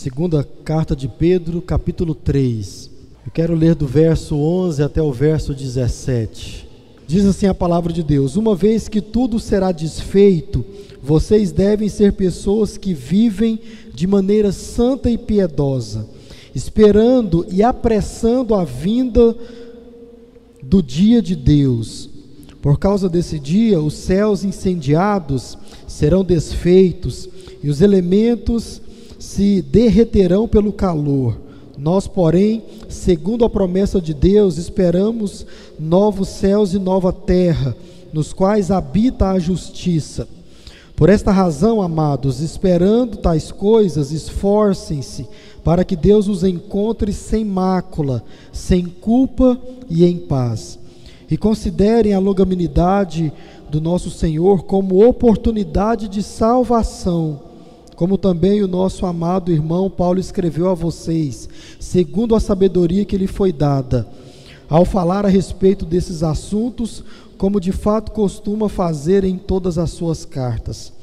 Segunda carta de Pedro, capítulo 3. Eu quero ler do verso 11 até o verso 17. Diz assim a palavra de Deus: Uma vez que tudo será desfeito, vocês devem ser pessoas que vivem de maneira santa e piedosa, esperando e apressando a vinda do dia de Deus. Por causa desse dia, os céus incendiados serão desfeitos e os elementos se derreterão pelo calor. Nós, porém, segundo a promessa de Deus, esperamos novos céus e nova terra, nos quais habita a justiça. Por esta razão, amados, esperando tais coisas, esforcem-se para que Deus os encontre sem mácula, sem culpa e em paz. E considerem a longanimidade do nosso Senhor como oportunidade de salvação, como também o nosso amado irmão Paulo escreveu a vocês, segundo a sabedoria que lhe foi dada, ao falar a respeito desses assuntos, como de fato costuma fazer em todas as suas cartas.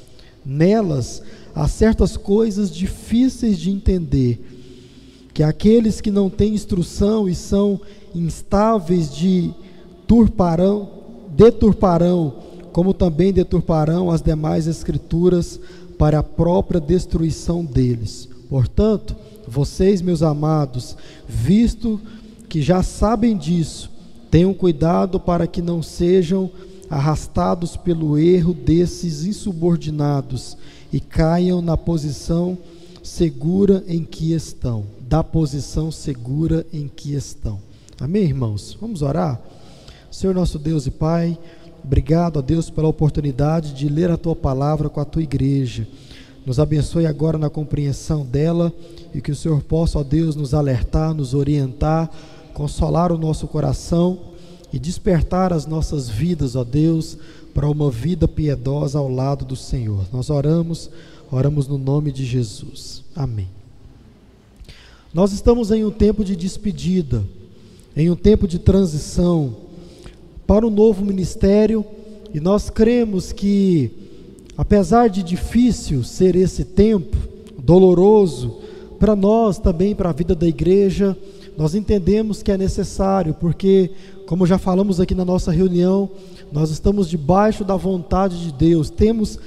Nelas há certas coisas difíceis de entender, que aqueles que não têm instrução e são instáveis de turparão, deturparão, como também deturparão as demais escrituras para a própria destruição deles. Portanto, vocês, meus amados, visto que já sabem disso, Tenham cuidado para que não sejam arrastados pelo erro desses insubordinados e caiam na posição segura em que estão. Da posição segura em que estão. Amém, irmãos? Vamos orar? Senhor nosso Deus e Pai, obrigado a Deus pela oportunidade de ler a tua palavra com a tua igreja. Nos abençoe agora na compreensão dela e que o Senhor possa, ó Deus, nos alertar, nos orientar consolar o nosso coração e despertar as nossas vidas, ó Deus, para uma vida piedosa ao lado do Senhor. Nós oramos, oramos no nome de Jesus. Amém. Nós estamos em um tempo de despedida, em um tempo de transição para o novo ministério e nós cremos que, apesar de difícil ser esse tempo, doloroso, para nós também, para a vida da igreja, nós entendemos que é necessário, porque, como já falamos aqui na nossa reunião, nós estamos debaixo da vontade de Deus, temos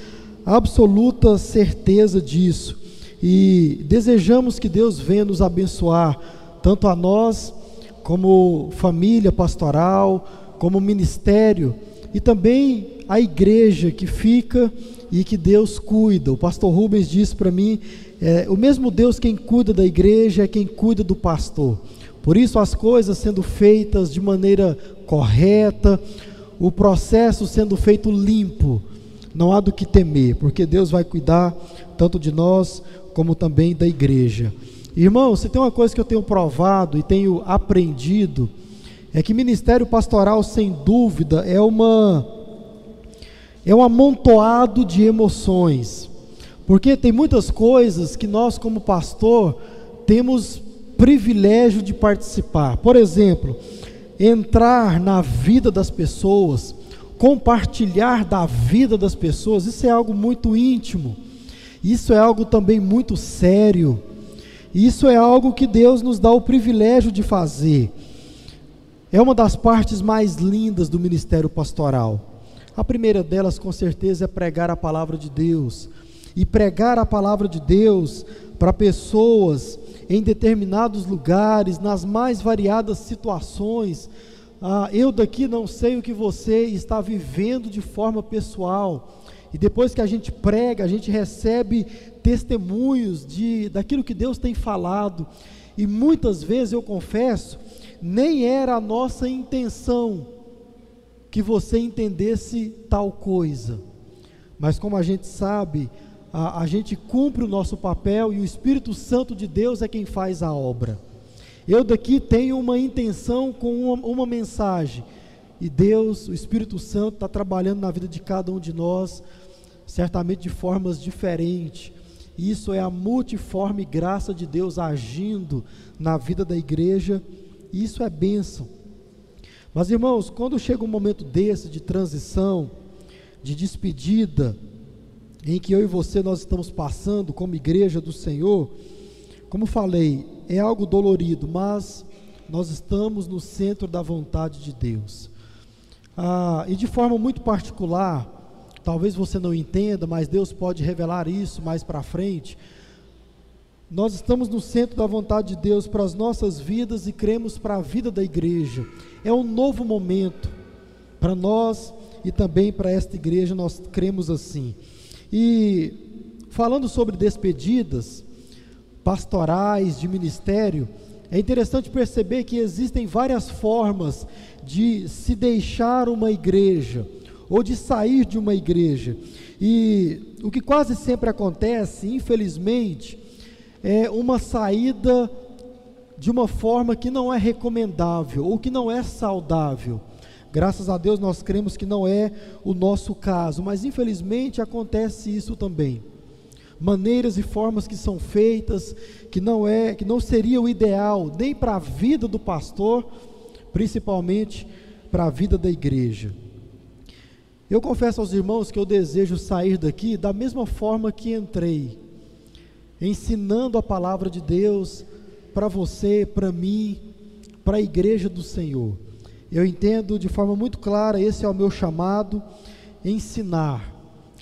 absoluta certeza disso e desejamos que Deus venha nos abençoar, tanto a nós, como família pastoral, como ministério e também a igreja que fica e que Deus cuida. O pastor Rubens disse para mim: é, o mesmo Deus quem cuida da igreja é quem cuida do pastor. Por isso, as coisas sendo feitas de maneira correta, o processo sendo feito limpo, não há do que temer, porque Deus vai cuidar tanto de nós como também da igreja. Irmão, se tem uma coisa que eu tenho provado e tenho aprendido, é que ministério pastoral, sem dúvida, é uma é um amontoado de emoções. Porque tem muitas coisas que nós como pastor temos privilégio de participar. Por exemplo, entrar na vida das pessoas, compartilhar da vida das pessoas, isso é algo muito íntimo. Isso é algo também muito sério. Isso é algo que Deus nos dá o privilégio de fazer. É uma das partes mais lindas do ministério pastoral. A primeira delas, com certeza, é pregar a palavra de Deus. E pregar a palavra de Deus para pessoas em determinados lugares, nas mais variadas situações. Ah, eu daqui não sei o que você está vivendo de forma pessoal. E depois que a gente prega, a gente recebe testemunhos de daquilo que Deus tem falado. E muitas vezes eu confesso, nem era a nossa intenção que você entendesse tal coisa. Mas como a gente sabe, a, a gente cumpre o nosso papel e o Espírito Santo de Deus é quem faz a obra. Eu daqui tenho uma intenção com uma, uma mensagem, e Deus, o Espírito Santo, está trabalhando na vida de cada um de nós, certamente de formas diferentes. Isso é a multiforme graça de Deus agindo na vida da igreja, isso é bênção. Mas irmãos, quando chega um momento desse de transição, de despedida, em que eu e você nós estamos passando como igreja do Senhor, como falei, é algo dolorido, mas nós estamos no centro da vontade de Deus. Ah, e de forma muito particular, talvez você não entenda, mas Deus pode revelar isso mais para frente. Nós estamos no centro da vontade de Deus para as nossas vidas e cremos para a vida da igreja. É um novo momento para nós e também para esta igreja, nós cremos assim. E falando sobre despedidas pastorais, de ministério, é interessante perceber que existem várias formas de se deixar uma igreja ou de sair de uma igreja. E o que quase sempre acontece, infelizmente, é uma saída de uma forma que não é recomendável ou que não é saudável. Graças a Deus nós cremos que não é o nosso caso, mas infelizmente acontece isso também. Maneiras e formas que são feitas que não é, que não seria o ideal nem para a vida do pastor, principalmente para a vida da igreja. Eu confesso aos irmãos que eu desejo sair daqui da mesma forma que entrei ensinando a palavra de Deus para você, para mim, para a igreja do Senhor. Eu entendo de forma muito clara, esse é o meu chamado, ensinar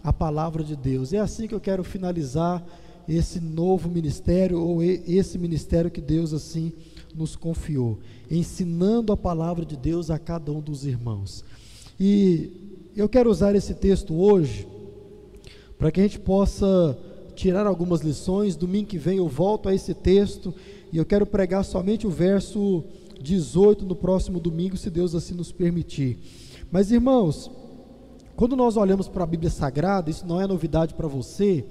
a palavra de Deus. É assim que eu quero finalizar esse novo ministério ou esse ministério que Deus assim nos confiou, ensinando a palavra de Deus a cada um dos irmãos. E eu quero usar esse texto hoje para que a gente possa tirar algumas lições. Domingo que vem eu volto a esse texto e eu quero pregar somente o verso 18 no próximo domingo, se Deus assim nos permitir. Mas irmãos, quando nós olhamos para a Bíblia Sagrada, isso não é novidade para você,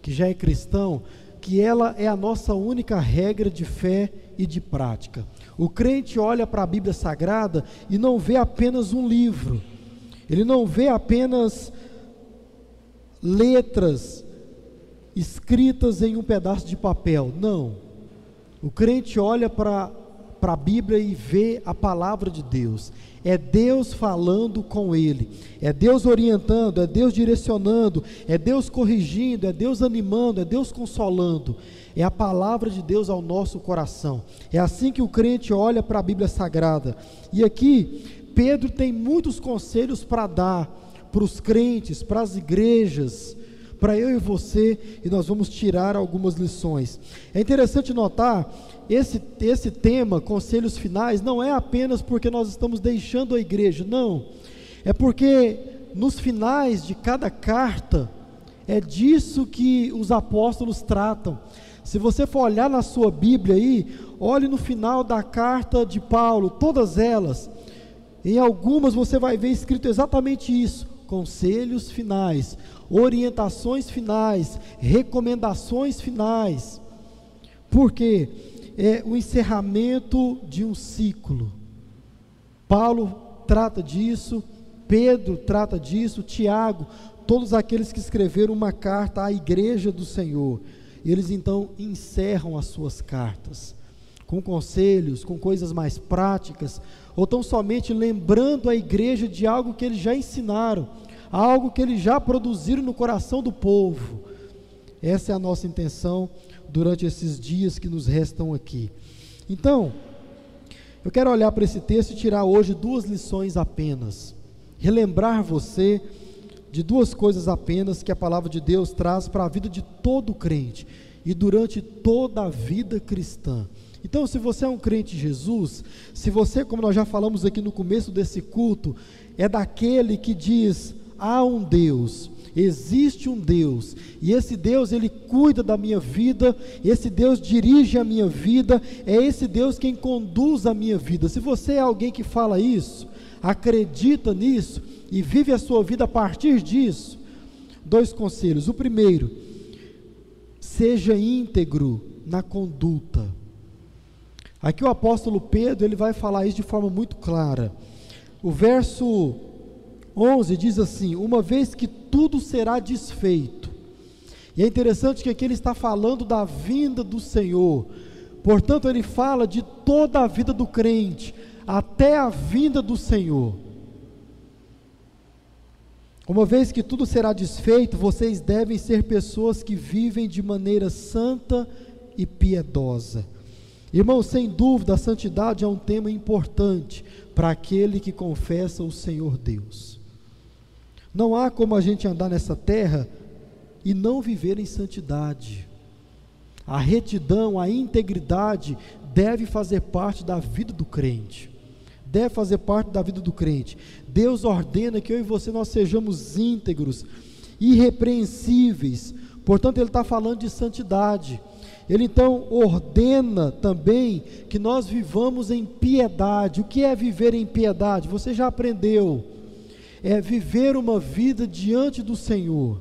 que já é cristão, que ela é a nossa única regra de fé e de prática. O crente olha para a Bíblia Sagrada e não vê apenas um livro, ele não vê apenas letras, escritas em um pedaço de papel. Não. O crente olha para a Bíblia e vê a palavra de Deus. É Deus falando com ele, é Deus orientando, é Deus direcionando, é Deus corrigindo, é Deus animando, é Deus consolando. É a palavra de Deus ao nosso coração. É assim que o crente olha para a Bíblia Sagrada. E aqui, Pedro tem muitos conselhos para dar para os crentes, para as igrejas, para eu e você, e nós vamos tirar algumas lições. É interessante notar, esse, esse tema, conselhos finais, não é apenas porque nós estamos deixando a igreja, não. É porque nos finais de cada carta, é disso que os apóstolos tratam. Se você for olhar na sua Bíblia aí, olhe no final da carta de Paulo, todas elas. Em algumas você vai ver escrito exatamente isso: conselhos finais orientações finais, recomendações finais. Porque é o encerramento de um ciclo. Paulo trata disso, Pedro trata disso, Tiago, todos aqueles que escreveram uma carta à igreja do Senhor. Eles então encerram as suas cartas com conselhos, com coisas mais práticas, ou tão somente lembrando a igreja de algo que eles já ensinaram, algo que eles já produziram no coração do povo. Essa é a nossa intenção durante esses dias que nos restam aqui. Então, eu quero olhar para esse texto e tirar hoje duas lições apenas. Relembrar você de duas coisas apenas que a palavra de Deus traz para a vida de todo crente e durante toda a vida cristã. Então, se você é um crente de Jesus, se você, como nós já falamos aqui no começo desse culto, é daquele que diz: há um Deus, existe um Deus, e esse Deus ele cuida da minha vida, esse Deus dirige a minha vida, é esse Deus quem conduz a minha vida. Se você é alguém que fala isso, acredita nisso e vive a sua vida a partir disso, dois conselhos. O primeiro, seja íntegro na conduta. Aqui o apóstolo Pedro, ele vai falar isso de forma muito clara. O verso 11 diz assim: Uma vez que tudo será desfeito. E é interessante que aqui ele está falando da vinda do Senhor. Portanto, ele fala de toda a vida do crente, até a vinda do Senhor. Uma vez que tudo será desfeito, vocês devem ser pessoas que vivem de maneira santa e piedosa. Irmão, sem dúvida, a santidade é um tema importante para aquele que confessa o Senhor Deus. Não há como a gente andar nessa terra e não viver em santidade. A retidão, a integridade deve fazer parte da vida do crente. Deve fazer parte da vida do crente. Deus ordena que eu e você nós sejamos íntegros, irrepreensíveis. Portanto, Ele está falando de santidade. Ele então ordena também que nós vivamos em piedade. O que é viver em piedade? Você já aprendeu. É viver uma vida diante do Senhor.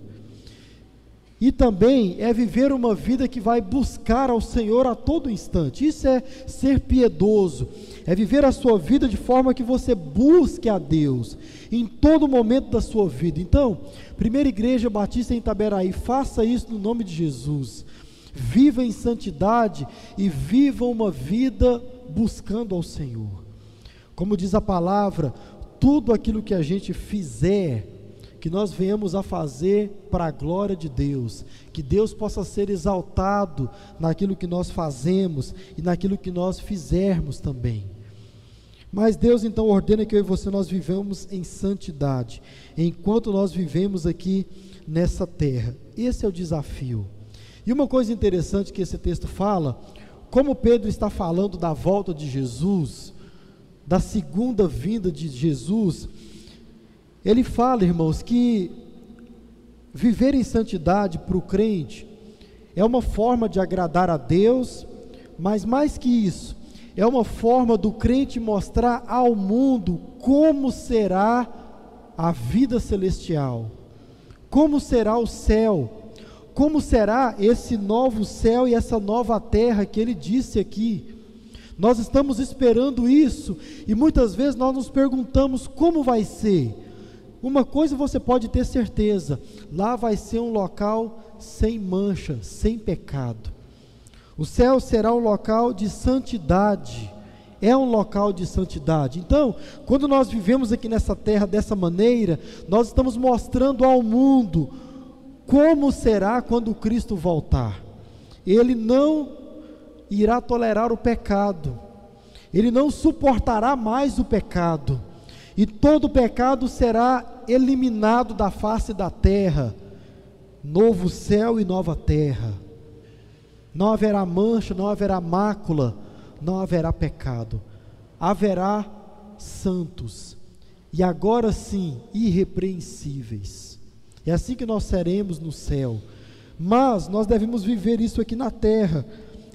E também é viver uma vida que vai buscar ao Senhor a todo instante. Isso é ser piedoso. É viver a sua vida de forma que você busque a Deus em todo momento da sua vida. Então, Primeira Igreja Batista em Itaberaí, faça isso no nome de Jesus viva em santidade e viva uma vida buscando ao Senhor. Como diz a palavra, tudo aquilo que a gente fizer, que nós venhamos a fazer para a glória de Deus, que Deus possa ser exaltado naquilo que nós fazemos e naquilo que nós fizermos também. Mas Deus então ordena que eu e você nós vivamos em santidade, enquanto nós vivemos aqui nessa terra. Esse é o desafio. E uma coisa interessante que esse texto fala, como Pedro está falando da volta de Jesus, da segunda vinda de Jesus, ele fala, irmãos, que viver em santidade para o crente é uma forma de agradar a Deus, mas mais que isso, é uma forma do crente mostrar ao mundo como será a vida celestial, como será o céu, como será esse novo céu e essa nova terra que ele disse aqui? Nós estamos esperando isso e muitas vezes nós nos perguntamos como vai ser. Uma coisa você pode ter certeza: lá vai ser um local sem mancha, sem pecado. O céu será um local de santidade, é um local de santidade. Então, quando nós vivemos aqui nessa terra dessa maneira, nós estamos mostrando ao mundo como será quando Cristo voltar? Ele não irá tolerar o pecado, ele não suportará mais o pecado, e todo pecado será eliminado da face da terra. Novo céu e nova terra. Não haverá mancha, não haverá mácula, não haverá pecado. Haverá santos, e agora sim, irrepreensíveis. É assim que nós seremos no céu. Mas nós devemos viver isso aqui na terra.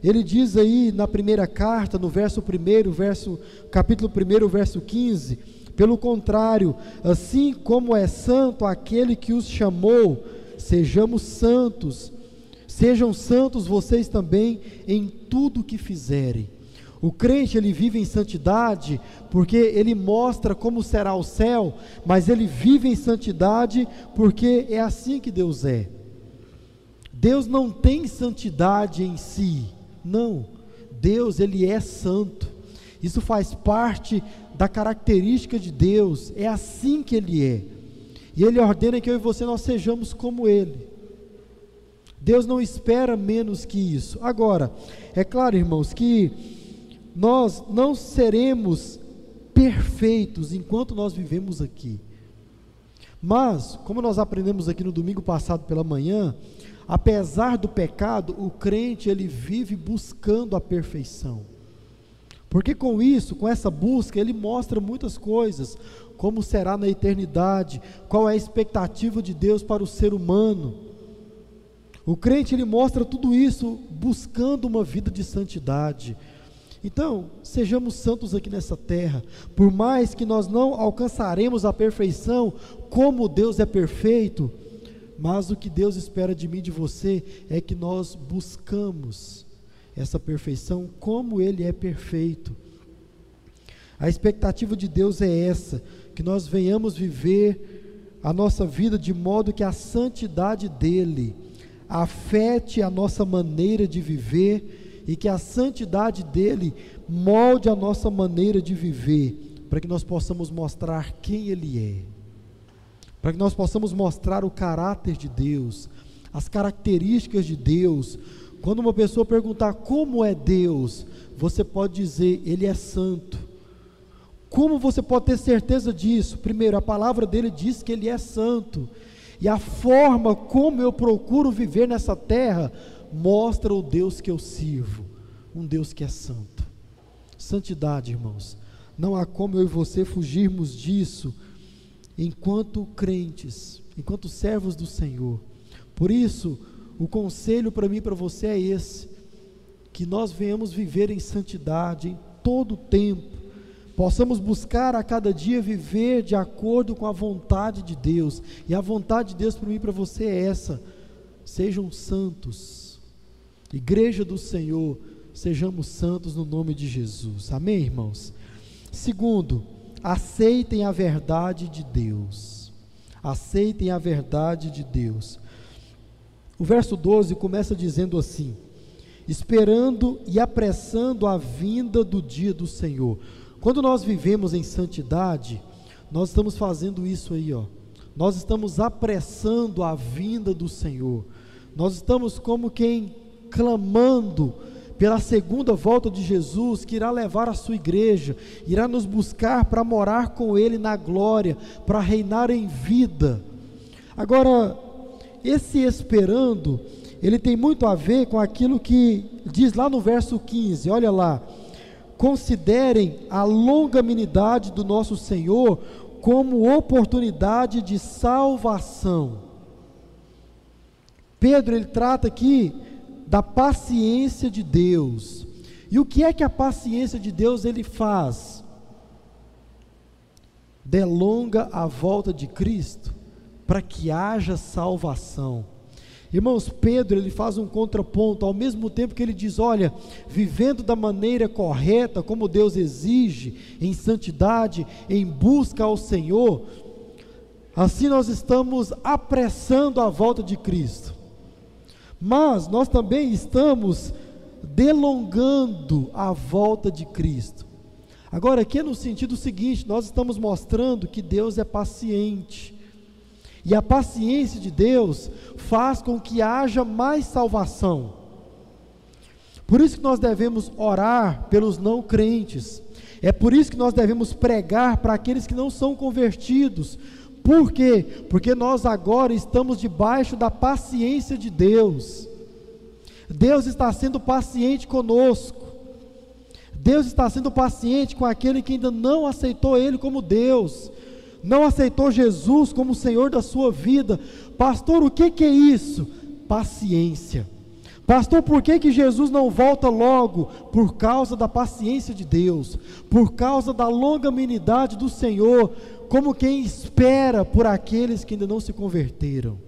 Ele diz aí na primeira carta, no verso 1, verso, capítulo 1, verso 15: Pelo contrário, assim como é santo aquele que os chamou, sejamos santos. Sejam santos vocês também em tudo que fizerem. O crente ele vive em santidade porque ele mostra como será o céu, mas ele vive em santidade porque é assim que Deus é. Deus não tem santidade em si, não. Deus ele é santo. Isso faz parte da característica de Deus, é assim que ele é. E ele ordena que eu e você nós sejamos como ele. Deus não espera menos que isso. Agora, é claro, irmãos, que nós não seremos perfeitos enquanto nós vivemos aqui. Mas, como nós aprendemos aqui no domingo passado pela manhã, apesar do pecado, o crente ele vive buscando a perfeição. Porque com isso, com essa busca, ele mostra muitas coisas, como será na eternidade, qual é a expectativa de Deus para o ser humano. O crente ele mostra tudo isso buscando uma vida de santidade então, sejamos santos aqui nessa terra, por mais que nós não alcançaremos a perfeição, como Deus é perfeito, mas o que Deus espera de mim e de você é que nós buscamos essa perfeição como Ele é perfeito. A expectativa de Deus é essa, que nós venhamos viver a nossa vida de modo que a santidade dEle afete a nossa maneira de viver e que a santidade dele molde a nossa maneira de viver, para que nós possamos mostrar quem ele é, para que nós possamos mostrar o caráter de Deus, as características de Deus, Quando uma pessoa perguntar como é Deus, você pode dizer, Ele é santo. Como você pode ter certeza disso? Primeiro, a palavra dele diz que Ele é santo. E a forma como eu procuro viver nessa terra mostra o Deus que eu sirvo, um Deus que é santo. Santidade, irmãos. Não há como eu e você fugirmos disso enquanto crentes, enquanto servos do Senhor. Por isso, o conselho para mim e para você é esse: que nós venhamos viver em santidade em todo o tempo, possamos buscar a cada dia viver de acordo com a vontade de Deus, e a vontade de Deus para mim e para você é essa: sejam santos, igreja do Senhor, sejamos santos no nome de Jesus, amém, irmãos? Segundo, aceitem a verdade de Deus, aceitem a verdade de Deus. O verso 12 começa dizendo assim: esperando e apressando a vinda do dia do Senhor. Quando nós vivemos em santidade, nós estamos fazendo isso aí, ó. Nós estamos apressando a vinda do Senhor. Nós estamos como quem clamando pela segunda volta de Jesus, que irá levar a sua igreja, irá nos buscar para morar com Ele na glória, para reinar em vida. Agora, esse esperando, ele tem muito a ver com aquilo que diz lá no verso 15, olha lá. Considerem a longanimidade do nosso Senhor como oportunidade de salvação. Pedro ele trata aqui da paciência de Deus. E o que é que a paciência de Deus ele faz? Delonga a volta de Cristo para que haja salvação. Irmãos, Pedro ele faz um contraponto, ao mesmo tempo que ele diz: olha, vivendo da maneira correta, como Deus exige, em santidade, em busca ao Senhor, assim nós estamos apressando a volta de Cristo. Mas nós também estamos delongando a volta de Cristo. Agora, aqui é no sentido seguinte: nós estamos mostrando que Deus é paciente e a paciência de Deus faz com que haja mais salvação. Por isso que nós devemos orar pelos não crentes. É por isso que nós devemos pregar para aqueles que não são convertidos. Por quê? Porque nós agora estamos debaixo da paciência de Deus. Deus está sendo paciente conosco. Deus está sendo paciente com aquele que ainda não aceitou Ele como Deus não aceitou Jesus como Senhor da sua vida. Pastor, o que, que é isso? Paciência. Pastor, por que, que Jesus não volta logo? Por causa da paciência de Deus, por causa da longanimidade do Senhor, como quem espera por aqueles que ainda não se converteram.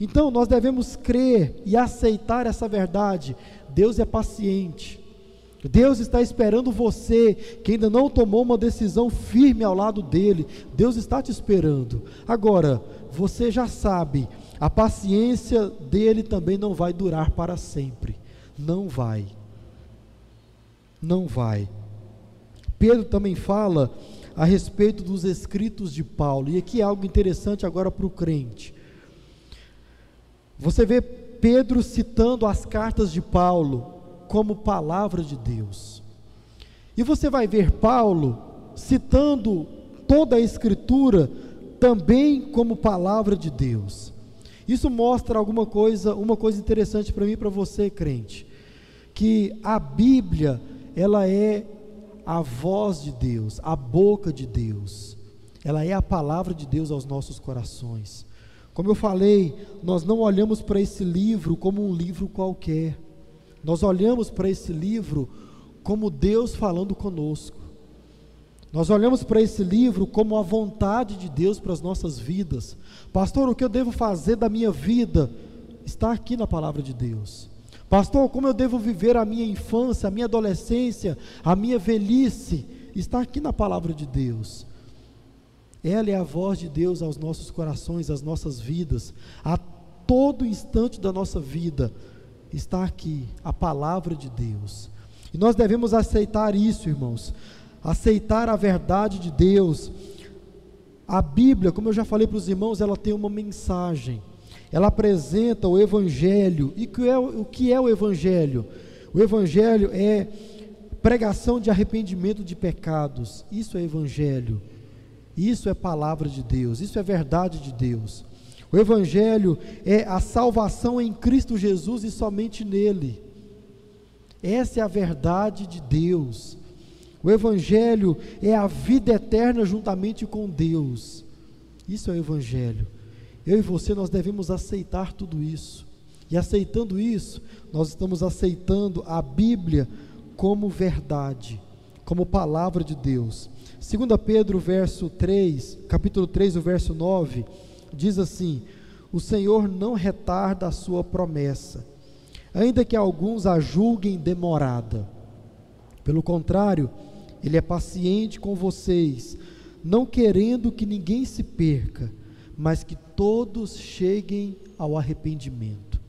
Então, nós devemos crer e aceitar essa verdade. Deus é paciente. Deus está esperando você, que ainda não tomou uma decisão firme ao lado dele. Deus está te esperando. Agora, você já sabe, a paciência dele também não vai durar para sempre. Não vai. Não vai. Pedro também fala a respeito dos escritos de Paulo, e aqui é algo interessante agora para o crente. Você vê Pedro citando as cartas de Paulo, como palavra de Deus. E você vai ver Paulo citando toda a Escritura também como palavra de Deus. Isso mostra alguma coisa, uma coisa interessante para mim e para você, crente, que a Bíblia, ela é a voz de Deus, a boca de Deus. Ela é a palavra de Deus aos nossos corações. Como eu falei, nós não olhamos para esse livro como um livro qualquer. Nós olhamos para esse livro como Deus falando conosco. Nós olhamos para esse livro como a vontade de Deus para as nossas vidas. Pastor, o que eu devo fazer da minha vida está aqui na palavra de Deus. Pastor, como eu devo viver a minha infância, a minha adolescência, a minha velhice, está aqui na palavra de Deus. Ela é a voz de Deus aos nossos corações, às nossas vidas, a todo instante da nossa vida está aqui, a palavra de Deus. E nós devemos aceitar isso, irmãos. Aceitar a verdade de Deus. A Bíblia, como eu já falei para os irmãos, ela tem uma mensagem. Ela apresenta o Evangelho. E é o que é o Evangelho? O Evangelho é pregação de arrependimento de pecados. Isso é Evangelho. Isso é palavra de Deus. Isso é verdade de Deus. O Evangelho é a salvação em Cristo Jesus e somente nele. Essa é a verdade de Deus. O Evangelho é a vida eterna juntamente com Deus. Isso é o Evangelho. Eu e você, nós devemos aceitar tudo isso. E aceitando isso, nós estamos aceitando a Bíblia como verdade, como palavra de Deus. 2 Pedro, verso 3, capítulo 3, o verso 9, diz assim: O Senhor não retarda a sua promessa, ainda que alguns a julguem demorada. Pelo contrário, ele é paciente com vocês, não querendo que ninguém se perca, mas que todos cheguem ao arrependimento.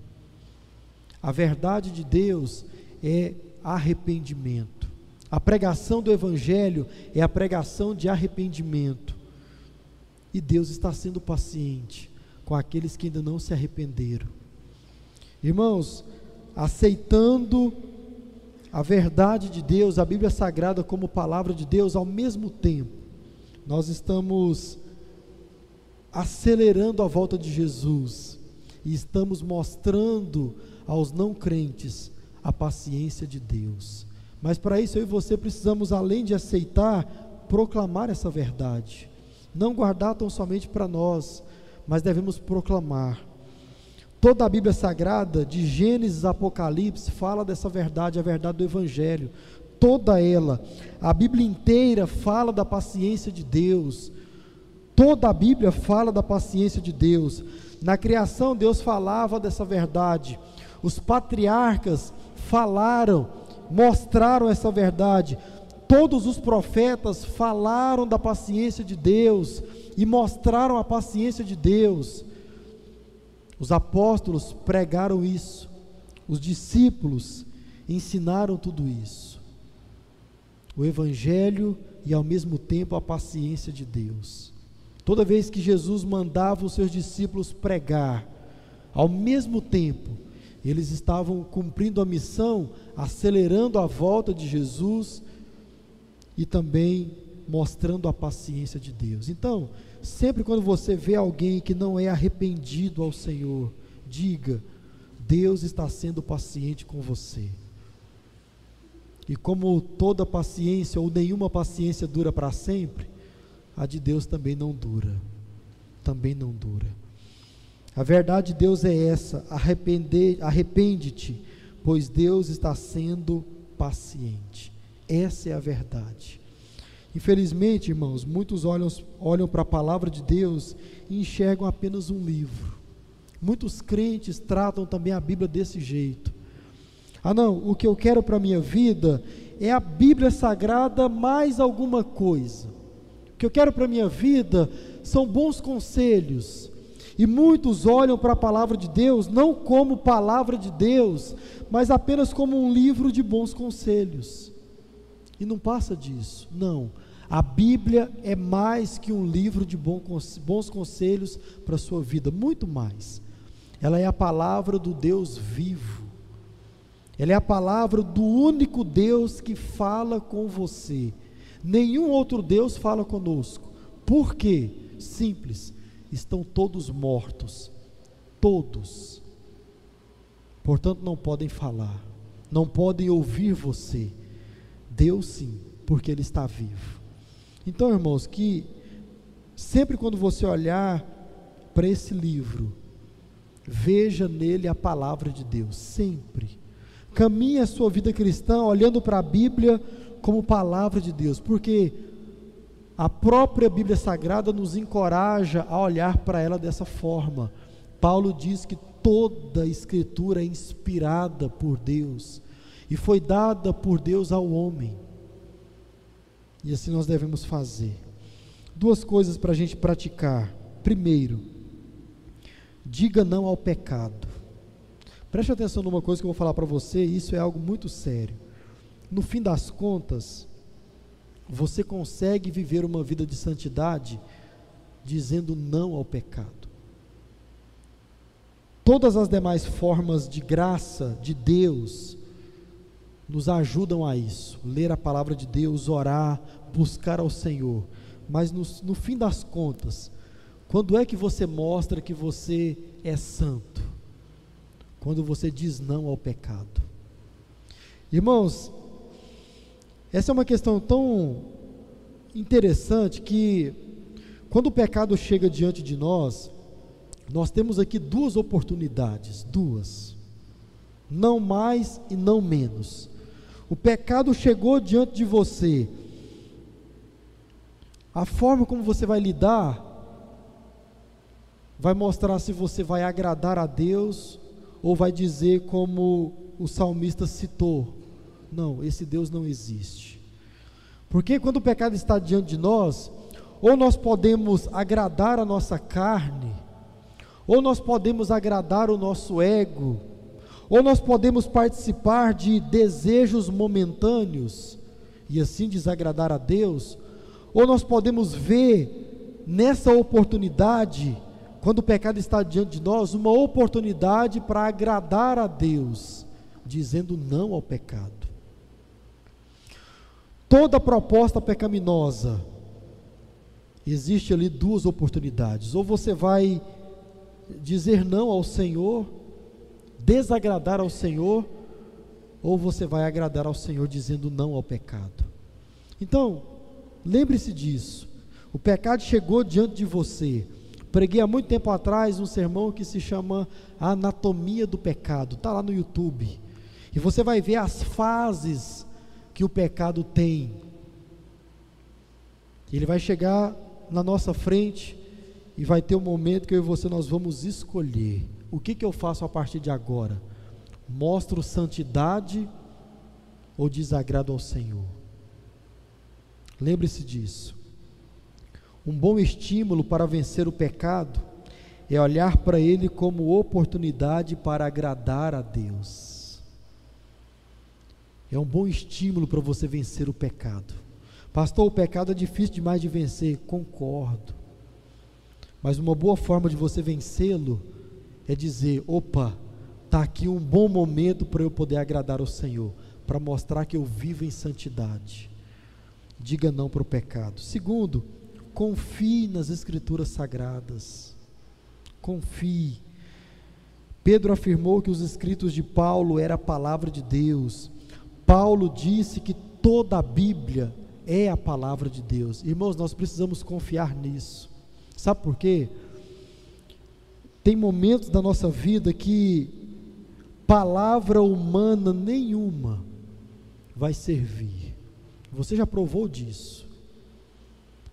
A verdade de Deus é arrependimento. A pregação do Evangelho é a pregação de arrependimento. E Deus está sendo paciente com aqueles que ainda não se arrependeram. Irmãos, aceitando a verdade de Deus, a Bíblia Sagrada como palavra de Deus, ao mesmo tempo, nós estamos acelerando a volta de Jesus e estamos mostrando aos não crentes a paciência de Deus. Mas para isso eu e você precisamos, além de aceitar, proclamar essa verdade. Não guardar tão somente para nós, mas devemos proclamar. Toda a Bíblia Sagrada, de Gênesis a Apocalipse, fala dessa verdade, a verdade do Evangelho toda ela. A Bíblia inteira fala da paciência de Deus. Toda a Bíblia fala da paciência de Deus. Na criação, Deus falava dessa verdade. Os patriarcas falaram, mostraram essa verdade. Todos os profetas falaram da paciência de Deus e mostraram a paciência de Deus. Os apóstolos pregaram isso. Os discípulos ensinaram tudo isso o Evangelho e ao mesmo tempo a paciência de Deus. Toda vez que Jesus mandava os seus discípulos pregar, ao mesmo tempo, eles estavam cumprindo a missão, acelerando a volta de Jesus e também mostrando a paciência de Deus. Então, sempre quando você vê alguém que não é arrependido ao Senhor, diga: Deus está sendo paciente com você. E como toda paciência ou nenhuma paciência dura para sempre, a de Deus também não dura. Também não dura. A verdade de Deus é essa: arrepende-te, pois Deus está sendo paciente. Essa é a verdade. Infelizmente, irmãos, muitos olham, olham para a palavra de Deus e enxergam apenas um livro. Muitos crentes tratam também a Bíblia desse jeito. Ah, não, o que eu quero para a minha vida é a Bíblia Sagrada mais alguma coisa. Que eu quero para a minha vida são bons conselhos. E muitos olham para a palavra de Deus não como palavra de Deus, mas apenas como um livro de bons conselhos. E não passa disso, não. A Bíblia é mais que um livro de bons conselhos para a sua vida, muito mais. Ela é a palavra do Deus vivo ela é a palavra do único Deus que fala com você. Nenhum outro Deus fala conosco. Por quê? Simples. Estão todos mortos. Todos. Portanto, não podem falar. Não podem ouvir você. Deus sim, porque Ele está vivo. Então, irmãos, que sempre quando você olhar para esse livro, veja nele a palavra de Deus. Sempre Caminhe a sua vida cristã olhando para a Bíblia como palavra de Deus, porque a própria Bíblia Sagrada nos encoraja a olhar para ela dessa forma. Paulo diz que toda a Escritura é inspirada por Deus e foi dada por Deus ao homem. E assim nós devemos fazer. Duas coisas para a gente praticar. Primeiro, diga não ao pecado. Preste atenção numa coisa que eu vou falar para você, isso é algo muito sério. No fim das contas, você consegue viver uma vida de santidade dizendo não ao pecado. todas as demais formas de graça de Deus nos ajudam a isso. Ler a palavra de Deus, orar, buscar ao Senhor. Mas no, no fim das contas, quando é que você mostra que você é santo? Quando você diz não ao pecado. Irmãos, essa é uma questão tão interessante que, quando o pecado chega diante de nós, nós temos aqui duas oportunidades, duas, não mais e não menos. O pecado chegou diante de você, a forma como você vai lidar vai mostrar se você vai agradar a Deus ou vai dizer como o salmista citou: não, esse Deus não existe. Porque quando o pecado está diante de nós, ou nós podemos agradar a nossa carne, ou nós podemos agradar o nosso ego, ou nós podemos participar de desejos momentâneos e assim desagradar a Deus, ou nós podemos ver nessa oportunidade, quando o pecado está diante de nós, uma oportunidade para agradar a Deus, dizendo não ao pecado. Toda proposta pecaminosa, existe ali duas oportunidades. Ou você vai dizer não ao Senhor, desagradar ao Senhor, ou você vai agradar ao Senhor dizendo não ao pecado. Então, lembre-se disso. O pecado chegou diante de você. Preguei há muito tempo atrás um sermão que se chama Anatomia do Pecado. Está lá no YouTube. E você vai ver as fases que o pecado tem. Ele vai chegar na nossa frente e vai ter um momento que eu e você nós vamos escolher o que, que eu faço a partir de agora. Mostro santidade ou desagrado ao Senhor? Lembre-se disso. Um bom estímulo para vencer o pecado é olhar para ele como oportunidade para agradar a Deus. É um bom estímulo para você vencer o pecado. Pastor, o pecado é difícil demais de vencer. Concordo. Mas uma boa forma de você vencê-lo é dizer: opa, está aqui um bom momento para eu poder agradar o Senhor, para mostrar que eu vivo em santidade. Diga não para o pecado. Segundo, confie nas Escrituras Sagradas. Confie. Pedro afirmou que os escritos de Paulo era a palavra de Deus. Paulo disse que toda a Bíblia é a palavra de Deus. Irmãos, nós precisamos confiar nisso. Sabe por quê? Tem momentos da nossa vida que palavra humana nenhuma vai servir. Você já provou disso.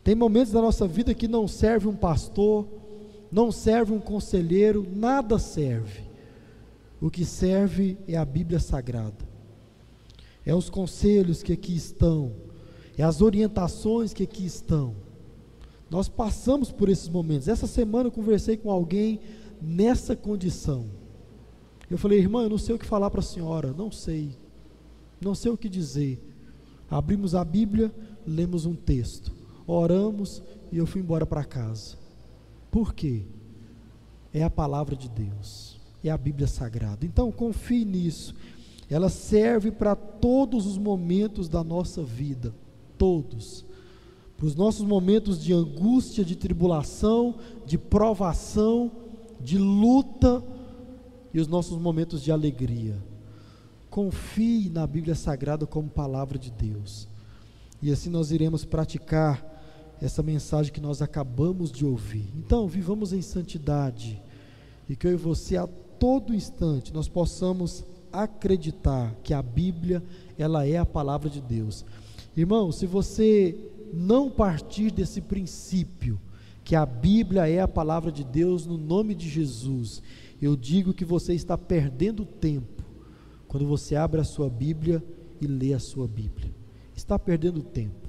Tem momentos da nossa vida que não serve um pastor, não serve um conselheiro, nada serve. O que serve é a Bíblia Sagrada é os conselhos que aqui estão, é as orientações que aqui estão. Nós passamos por esses momentos. Essa semana eu conversei com alguém nessa condição. Eu falei, irmã, eu não sei o que falar para a senhora, não sei, não sei o que dizer. Abrimos a Bíblia, lemos um texto, oramos e eu fui embora para casa. Por quê? É a palavra de Deus, é a Bíblia Sagrada. Então confie nisso ela serve para todos os momentos da nossa vida, todos. Para os nossos momentos de angústia, de tribulação, de provação, de luta e os nossos momentos de alegria. Confie na Bíblia Sagrada como palavra de Deus. E assim nós iremos praticar essa mensagem que nós acabamos de ouvir. Então, vivamos em santidade e que eu e você a todo instante nós possamos acreditar que a Bíblia ela é a palavra de Deus. Irmão, se você não partir desse princípio que a Bíblia é a palavra de Deus no nome de Jesus, eu digo que você está perdendo tempo quando você abre a sua Bíblia e lê a sua Bíblia. Está perdendo tempo.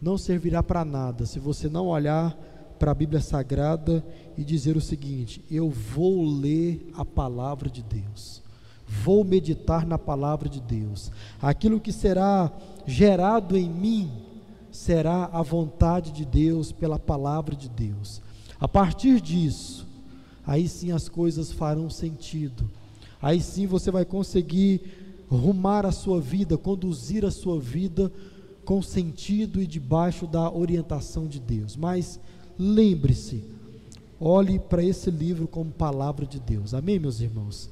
Não servirá para nada se você não olhar para a Bíblia Sagrada e dizer o seguinte: eu vou ler a palavra de Deus vou meditar na palavra de Deus. Aquilo que será gerado em mim será a vontade de Deus pela palavra de Deus. A partir disso, aí sim as coisas farão sentido. Aí sim você vai conseguir rumar a sua vida, conduzir a sua vida com sentido e debaixo da orientação de Deus. Mas lembre-se, olhe para esse livro como palavra de Deus. Amém, meus irmãos?